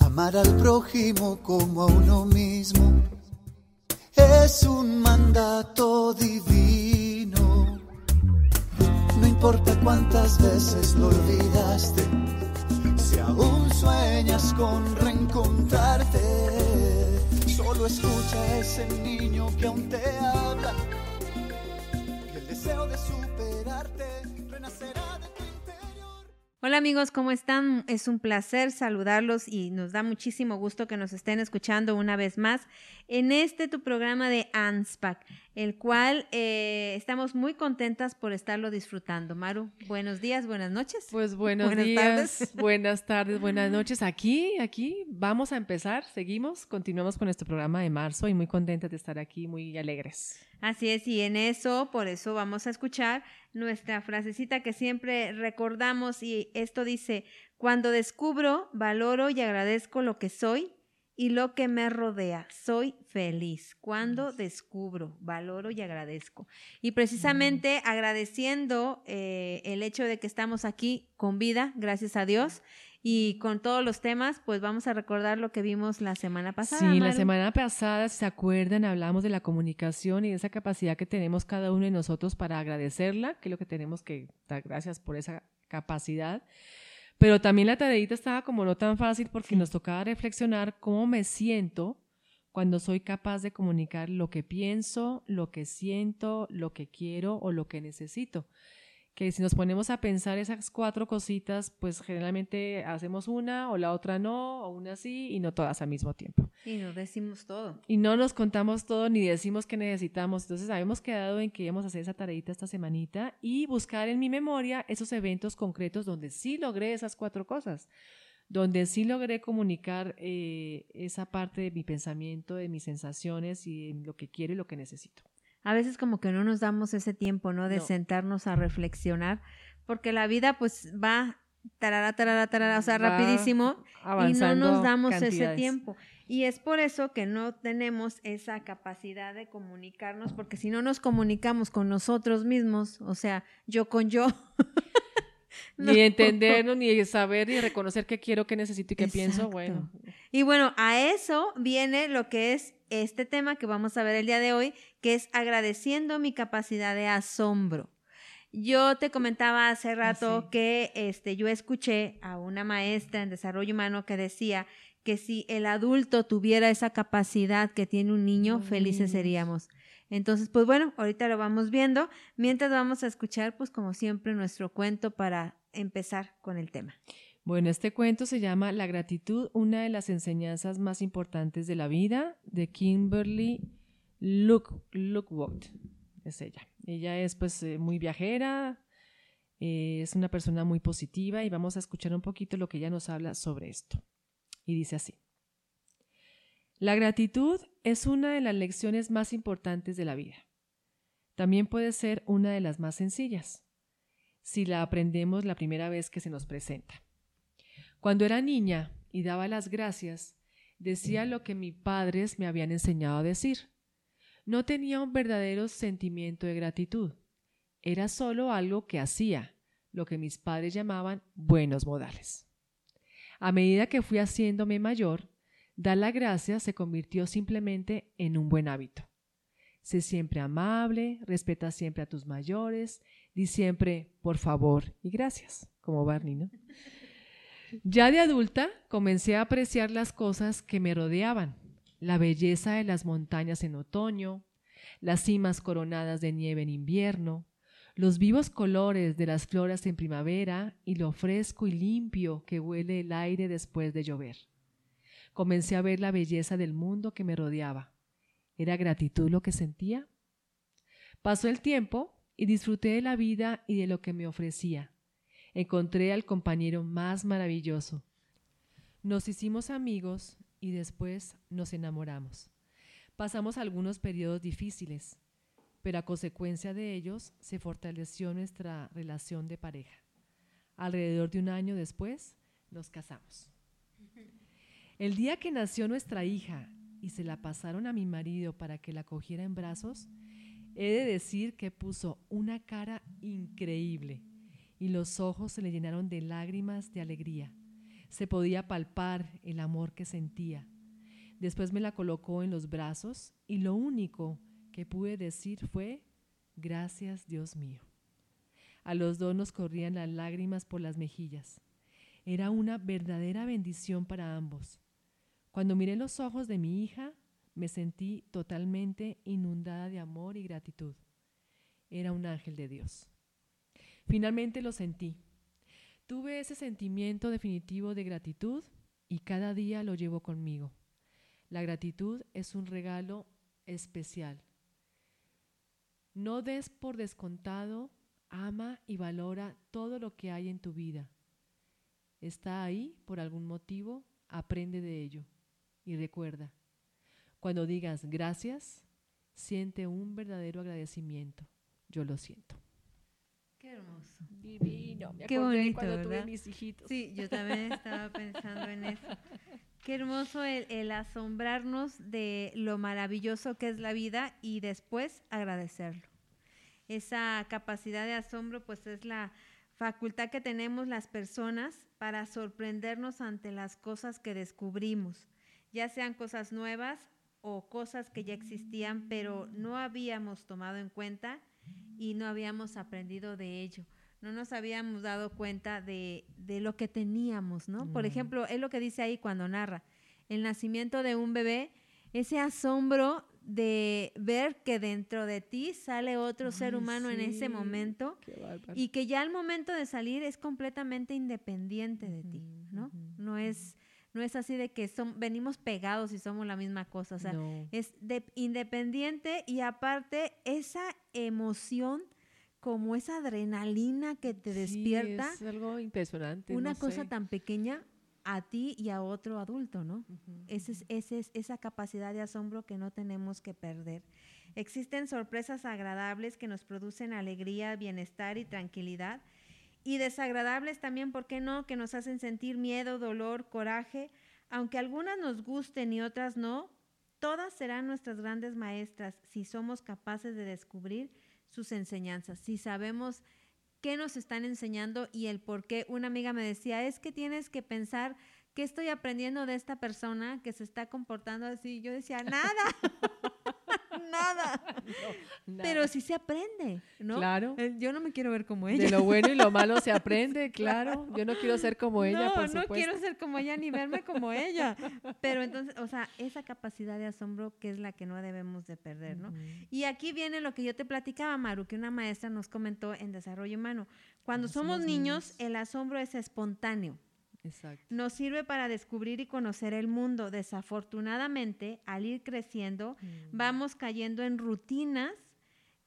Amar al prójimo como a uno mismo es un mandato divino. No importa cuántas veces lo olvidaste, si aún sueñas con reencontrarte, solo escucha a ese niño que aún te habla y el deseo de superarte Hola amigos, ¿cómo están? Es un placer saludarlos y nos da muchísimo gusto que nos estén escuchando una vez más en este tu programa de ANSPAC, el cual eh, estamos muy contentas por estarlo disfrutando. Maru, buenos días, buenas noches. Pues buenos Buenas días, tardes. buenas tardes, buenas noches. Aquí, aquí vamos a empezar, seguimos, continuamos con este programa de marzo y muy contentas de estar aquí, muy alegres. Así es, y en eso, por eso vamos a escuchar nuestra frasecita que siempre recordamos y esto dice, cuando descubro, valoro y agradezco lo que soy y lo que me rodea, soy feliz. Cuando descubro, valoro y agradezco. Y precisamente agradeciendo eh, el hecho de que estamos aquí con vida, gracias a Dios. Y con todos los temas, pues vamos a recordar lo que vimos la semana pasada. sí, la semana pasada, si se acuerdan, hablamos de la comunicación y de esa capacidad que tenemos cada uno de nosotros para agradecerla, que es lo que tenemos que dar gracias por esa capacidad. Pero también la tareita estaba como no tan fácil porque nos tocaba reflexionar cómo me siento cuando soy capaz de comunicar lo que pienso, lo que siento, lo que quiero o lo que necesito. Que si nos ponemos a pensar esas cuatro cositas, pues generalmente hacemos una o la otra no, o una sí y no todas al mismo tiempo. Y nos decimos todo. Y no nos contamos todo ni decimos que necesitamos. Entonces habíamos quedado en que íbamos a hacer esa tareita esta semanita y buscar en mi memoria esos eventos concretos donde sí logré esas cuatro cosas, donde sí logré comunicar eh, esa parte de mi pensamiento, de mis sensaciones y de lo que quiero y lo que necesito. A veces como que no nos damos ese tiempo, ¿no? De No. sentarnos a reflexionar, porque la vida pues va tarara, tarara, tarara, o sea, Va rapidísimo y no nos damos ese tiempo. Y es por eso que no tenemos esa capacidad de comunicarnos, porque si no nos comunicamos con nosotros mismos, o sea, yo con yo. no. Ni entendernos, ni saber, ni reconocer qué quiero, qué necesito y qué pienso. Bueno, Y bueno, a eso viene lo que es este tema que vamos a ver el día de hoy, que es agradeciendo mi capacidad de asombro. Yo te comentaba hace rato sí. que este, yo escuché a una maestra en desarrollo humano que decía que si el adulto tuviera esa capacidad que tiene un niño, felices seríamos. Entonces, pues bueno, ahorita lo vamos viendo, mientras vamos a escuchar, pues como siempre, nuestro cuento para empezar con el tema. Bueno, este cuento se llama La gratitud, una de las enseñanzas más importantes de la vida, de Kimberly Look, Lookwood. Es ella. Ella es pues eh, muy viajera, eh, es una persona muy positiva y vamos a escuchar un poquito lo que ella nos habla sobre esto. Y dice así. La gratitud es una de las lecciones más importantes de la vida. También puede ser una de las más sencillas, si la aprendemos la primera vez que se nos presenta. Cuando era niña y daba las gracias, decía lo que mis padres me habían enseñado a decir. No tenía un verdadero sentimiento de gratitud. Era solo algo que hacía, lo que mis padres llamaban buenos modales. A medida que fui haciéndome mayor, dar las gracias se convirtió simplemente en un buen hábito. Sé siempre amable, respeta siempre a tus mayores, di siempre por favor y gracias, como Barney, ¿no? Ya de adulta comencé a apreciar las cosas que me rodeaban, la belleza de las montañas en otoño, las cimas coronadas de nieve en invierno, los vivos colores de las flores en primavera y lo fresco y limpio que huele el aire después de llover. Comencé a ver la belleza del mundo que me rodeaba. ¿Era gratitud lo que sentía? Pasó el tiempo y disfruté de la vida y de lo que me ofrecía encontré al compañero más maravilloso. Nos hicimos amigos y después nos enamoramos. Pasamos algunos periodos difíciles, pero a consecuencia de ellos se fortaleció nuestra relación de pareja. Alrededor de un año después nos casamos. El día que nació nuestra hija y se la pasaron a mi marido para que la cogiera en brazos, he de decir que puso una cara increíble y los ojos se le llenaron de lágrimas de alegría. Se podía palpar el amor que sentía. Después me la colocó en los brazos y lo único que pude decir fue, gracias Dios mío. A los dos nos corrían las lágrimas por las mejillas. Era una verdadera bendición para ambos. Cuando miré los ojos de mi hija, me sentí totalmente inundada de amor y gratitud. Era un ángel de Dios. Finalmente lo sentí. Tuve ese sentimiento definitivo de gratitud y cada día lo llevo conmigo. La gratitud es un regalo especial. No des por descontado, ama y valora todo lo que hay en tu vida. Está ahí por algún motivo, aprende de ello. Y recuerda, cuando digas gracias, siente un verdadero agradecimiento. Yo lo siento. Qué hermoso. Divino. Me Qué acordé bonito, cuando tuve ¿verdad? mis hijitos. Sí, yo también estaba pensando en eso. Qué hermoso el, el asombrarnos de lo maravilloso que es la vida y después agradecerlo. Esa capacidad de asombro pues es la facultad que tenemos las personas para sorprendernos ante las cosas que descubrimos, ya sean cosas nuevas o cosas que ya existían pero no habíamos tomado en cuenta y no habíamos aprendido de ello no nos habíamos dado cuenta de, de lo que teníamos, ¿no? Por Mm. ejemplo, es lo que dice ahí cuando narra el nacimiento de un bebé, ese asombro de ver que dentro de ti sale otro ser humano en ese momento y que ya al momento de salir es completamente independiente de ti, ¿no? No es, no es así de que son, venimos pegados y somos la misma cosa, o sea, No. es de- independiente y aparte esa emoción como esa adrenalina que te Sí, despierta es algo impresionante. una no cosa sé. tan pequeña a ti y a otro adulto, ¿no? Ese es, ese es esa capacidad de asombro que no tenemos que perder. Existen sorpresas agradables que nos producen alegría, bienestar y tranquilidad. Y desagradables también, ¿por qué no? Que nos hacen sentir miedo, dolor, coraje. Aunque algunas nos gusten y otras no, todas serán nuestras grandes maestras si somos capaces de descubrir sus enseñanzas, si sabemos qué nos están enseñando y el por qué. Una amiga me decía, es que tienes que pensar qué estoy aprendiendo de esta persona que se está comportando así. Yo decía, nada, nada. Nada. Pero sí se aprende, ¿no? Claro. Eh, Yo no me quiero ver como ella. De lo bueno y lo malo se aprende, claro. Yo no quiero ser como ella, no, por no quiero ser como ella ni verme como ella. Pero entonces, o sea, esa capacidad de asombro que es la que no debemos de perder, ¿no? Y aquí viene lo que yo te platicaba, Maru, que una maestra nos comentó en desarrollo humano. Cuando somos, somos niños, niños. el asombro es espontáneo. Exacto. Nos sirve para descubrir y conocer el mundo. Desafortunadamente, al ir creciendo, Mm. vamos cayendo en rutinas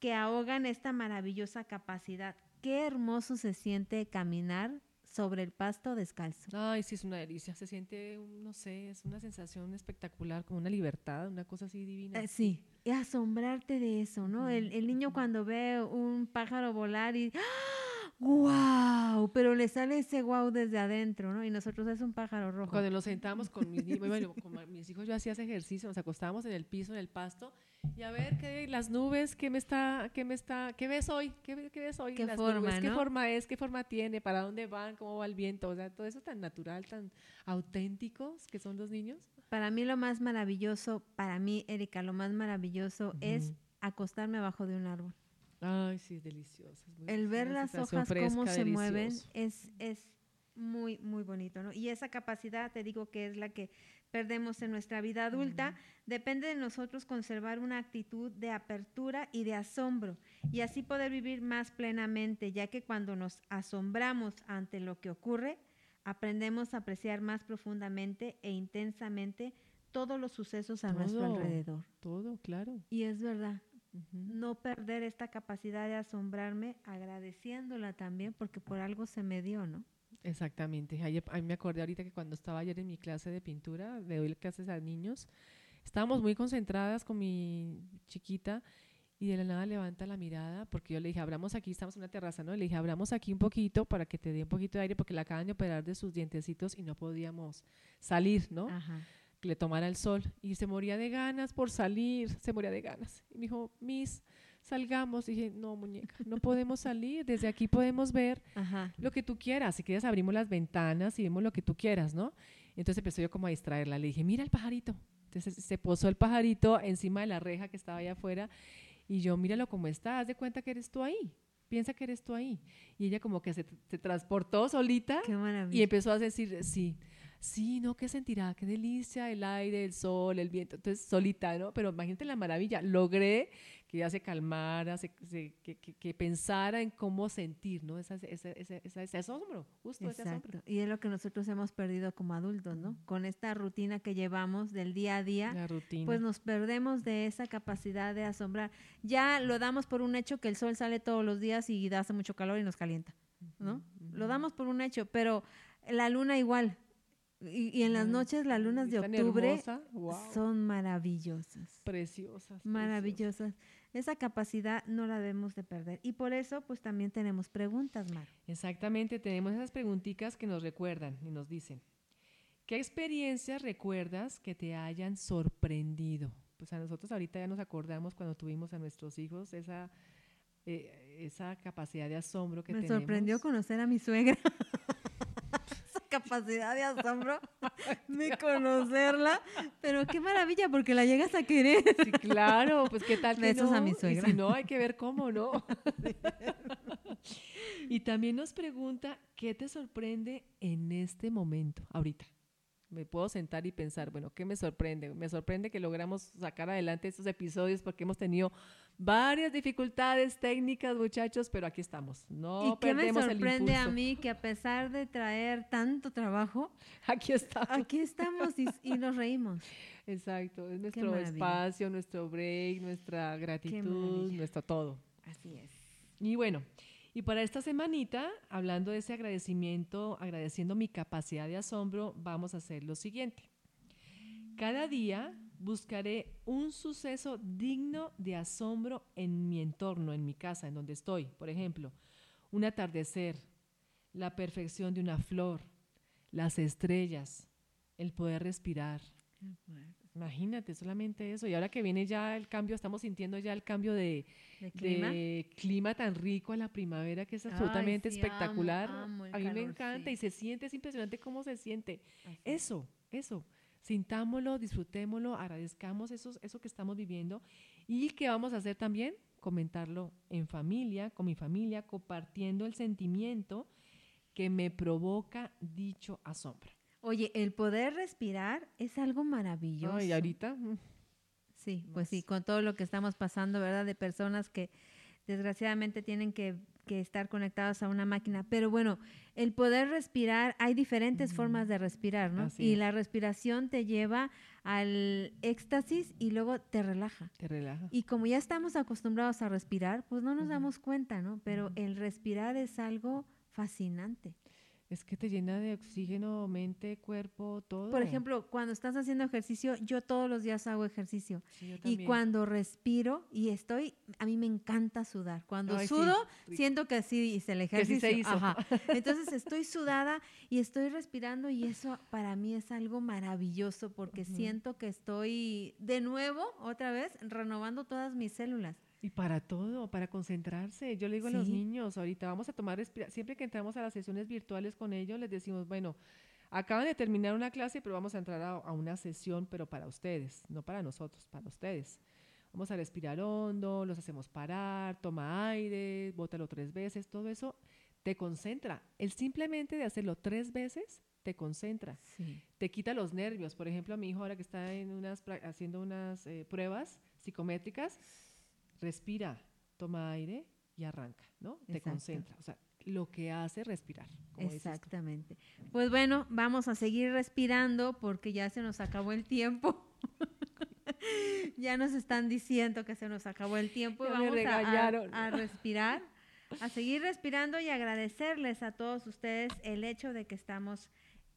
que ahogan esta maravillosa capacidad. Qué hermoso se siente caminar sobre el pasto descalzo. Ay, sí, es una delicia. Se siente, no sé, es una sensación espectacular, como una libertad, una cosa así divina. Eh, sí, y asombrarte de eso, ¿no? El, el niño cuando ve un pájaro volar y ¡Wow! Pero le sale ese wow desde adentro, ¿no? Y nosotros es un pájaro rojo. Cuando nos sentamos con mis, bueno, con mis hijos, yo hacía ese ejercicio, nos acostábamos en el piso, en el pasto, y a ver qué las nubes, qué me está, qué me está, qué ves hoy, qué, qué ves hoy, ¿Qué las forma, nubes? qué no? forma es, qué forma tiene, para dónde van, cómo va el viento, o sea, todo eso tan natural, tan auténticos que son los niños. Para mí lo más maravilloso, para mí, Erika, lo más maravilloso es Ujú. acostarme abajo de un árbol. Ay, sí, es delicioso. es muy- El ver las hojas cómo se mueven es, es muy, muy bonito, ¿no? Y esa capacidad, te digo que es la que perdemos en nuestra vida adulta, depende de nosotros conservar una actitud de apertura y de asombro y así poder vivir más plenamente, ya que cuando nos asombramos ante lo que ocurre, aprendemos a apreciar más profundamente e intensamente todos los sucesos a nuestro alrededor. Todo, claro. Y es verdad, No perder esta capacidad de asombrarme, agradeciéndola también, porque por algo se me dio, ¿no? Exactamente. Ayer, a mí me acordé ahorita que cuando estaba ayer en mi clase de pintura, le doy clases a niños, estábamos muy concentradas con mi chiquita y de la nada levanta la mirada porque yo le dije, abramos aquí, estamos en una terraza, ¿no? Le dije, abramos aquí un poquito para que te dé un poquito de aire porque la acaban de operar de sus dientecitos y no podíamos salir, ¿no? Ajá. Que le tomara el sol y se moría de ganas por salir, se moría de ganas. Y me dijo, Miss, salgamos. Y dije, no, muñeca, no podemos salir. Desde aquí podemos ver Ajá. lo que tú quieras. Si quieres, abrimos las ventanas y vemos lo que tú quieras, ¿no? Entonces empezó yo como a distraerla. Le dije, mira el pajarito. Entonces se posó el pajarito encima de la reja que estaba allá afuera. Y yo, míralo cómo está. Haz de cuenta que eres tú ahí. Piensa que eres tú ahí. Y ella como que se, se transportó solita Qué y empezó a decir, sí, sí, no, ¿qué sentirá? Qué delicia, el aire, el sol, el viento. Entonces, solita, ¿no? Pero imagínate la maravilla. Logré que ella se calmara, se- se- que, que- que pensara en cómo sentir, ¿no? Esa, esa- esa- ese asombro, justo ese asombro. Y es lo que nosotros hemos perdido como adultos, ¿no? Con esta rutina que llevamos del día a día, La rutina. pues nos perdemos de esa capacidad de asombrar. Ya lo damos por un hecho que el sol sale todos los días y hace mucho calor y nos calienta, ¿no? Lo damos por un hecho, pero la luna igual. Y, y en las noches, las lunas de octubre guau, son maravillosas. preciosas. Maravillosas. Esa capacidad no la debemos de perder. Y por eso, pues también tenemos preguntas, Mar. Exactamente, tenemos esas preguntitas que nos recuerdan y nos dicen, ¿qué experiencias recuerdas que te hayan sorprendido? Pues a nosotros ahorita ya nos acordamos cuando tuvimos a nuestros hijos esa, eh, esa capacidad de asombro que Me tenemos. sorprendió conocer a mi suegra. Capacidad de asombro de conocerla. Pero qué maravilla, porque la llegas a querer. Sí, claro, pues qué tal Besos no? a mi Y suegra. si no, hay que ver cómo, ¿no? y también nos pregunta, ¿qué te sorprende en este momento, ahorita? Me puedo sentar y pensar, bueno, ¿qué me sorprende? Me sorprende que logramos sacar adelante estos episodios porque hemos tenido varias dificultades técnicas, muchachos, pero aquí estamos. No y qué me perdemos el sorprende a mí que a pesar de traer tanto trabajo, Aquí estamos. aquí estamos y, y nos reímos. Exacto, es nuestro espacio, nuestro break, nuestra gratitud, nuestro todo. Así es. Y bueno, y para esta semanita, hablando de ese agradecimiento, agradeciendo mi capacidad de asombro, vamos a hacer lo siguiente. Cada día buscaré un suceso digno de asombro en mi entorno, en mi casa, en donde estoy. Por ejemplo, un atardecer, la perfección de una flor, las estrellas, el poder respirar. Imagínate solamente eso. Y ahora que viene ya el cambio, estamos sintiendo ya el cambio de, ¿De clima? de clima tan rico a la primavera que es Ay, absolutamente sí, espectacular. amo, amo el a mí me encanta sí. y se siente, es impresionante cómo se siente. Así Eso, eso. Sintámoslo, disfrutémoslo, agradezcamos esos, eso que estamos viviendo y que vamos a hacer también, comentarlo en familia, con mi familia, compartiendo el sentimiento que me provoca dicho asombro. Oye, el poder respirar es algo maravilloso. No, y ahorita, mm, Sí, pues Más. sí, con todo lo que estamos pasando, ¿verdad? De personas que desgraciadamente tienen que, que estar conectados a una máquina. Pero bueno, el poder respirar, hay diferentes formas de respirar, ¿no? Así y es. la respiración te lleva al éxtasis y luego te relaja. te relaja. Y como ya estamos acostumbrados a respirar, pues no nos damos cuenta, ¿no? Pero el respirar es algo fascinante. Es que te llena de oxígeno, mente, cuerpo, todo. Por ejemplo, cuando estás haciendo ejercicio, yo todos los días hago ejercicio. Sí, yo Y cuando respiro y estoy, a mí me encanta sudar. Cuando Ay, sudo, siento que sí hice el Que sí ejercicio. se hizo. Ajá. Entonces estoy sudada y estoy respirando y eso para mí es algo maravilloso porque siento que estoy de nuevo, otra vez, renovando todas mis células. Y para todo, para concentrarse. Yo le digo a los niños, ahorita vamos a tomar respira siempre que entramos a las sesiones virtuales con ellos, les decimos, bueno, acaban de terminar una clase, pero vamos a entrar a, a una sesión, pero para ustedes, no para nosotros, para ustedes. Vamos a respirar hondo, los hacemos parar, toma aire, bótalo tres veces, todo eso te concentra. El simplemente de hacerlo tres veces te concentra Sí. te quita los nervios. Por ejemplo, a mi hijo ahora que está en unas, haciendo unas eh, pruebas psicométricas, respira, toma aire y arranca, ¿no? Te Exacto. concentra. O sea, lo que hace respirar. como. Exactamente. Pues bueno, vamos a seguir respirando porque ya se nos acabó el tiempo. ya nos están diciendo que se nos acabó el tiempo y Ya vamos a- a, regañaron. a respirar, a seguir respirando y agradecerles a todos ustedes el hecho de que estamos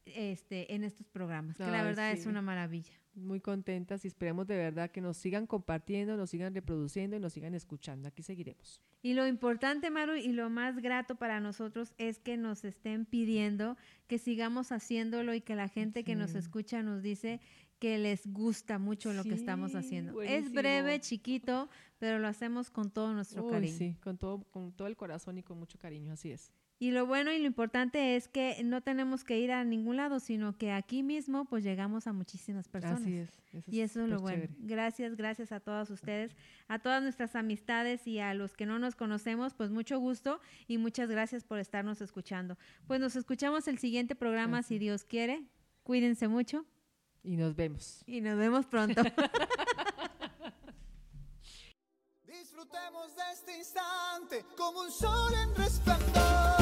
este, en estos programas, que la verdad es una maravilla. Muy contentas y esperemos de verdad que nos sigan compartiendo, nos sigan reproduciendo y nos sigan escuchando. Aquí seguiremos. Y lo importante, Maru, y lo más grato para nosotros es que nos estén pidiendo que sigamos haciéndolo y que la gente que nos escucha nos dice que les gusta mucho lo que estamos haciendo. Es breve, chiquito, pero lo hacemos con todo nuestro cariño. Sí, con todo, con todo el corazón y con mucho cariño, así es. Y lo bueno y lo importante es que no tenemos que ir a ningún lado, sino que aquí mismo pues llegamos a muchísimas personas. Así es. y eso es lo bueno. Gracias, gracias a todos ustedes, a todas nuestras amistades y a los que no nos conocemos, pues mucho gusto y muchas gracias por estarnos escuchando. Pues nos escuchamos el siguiente programa, si Dios quiere. Cuídense mucho. Y nos vemos. Y nos vemos pronto. Disfrutemos de este instante como un sol en resplandor.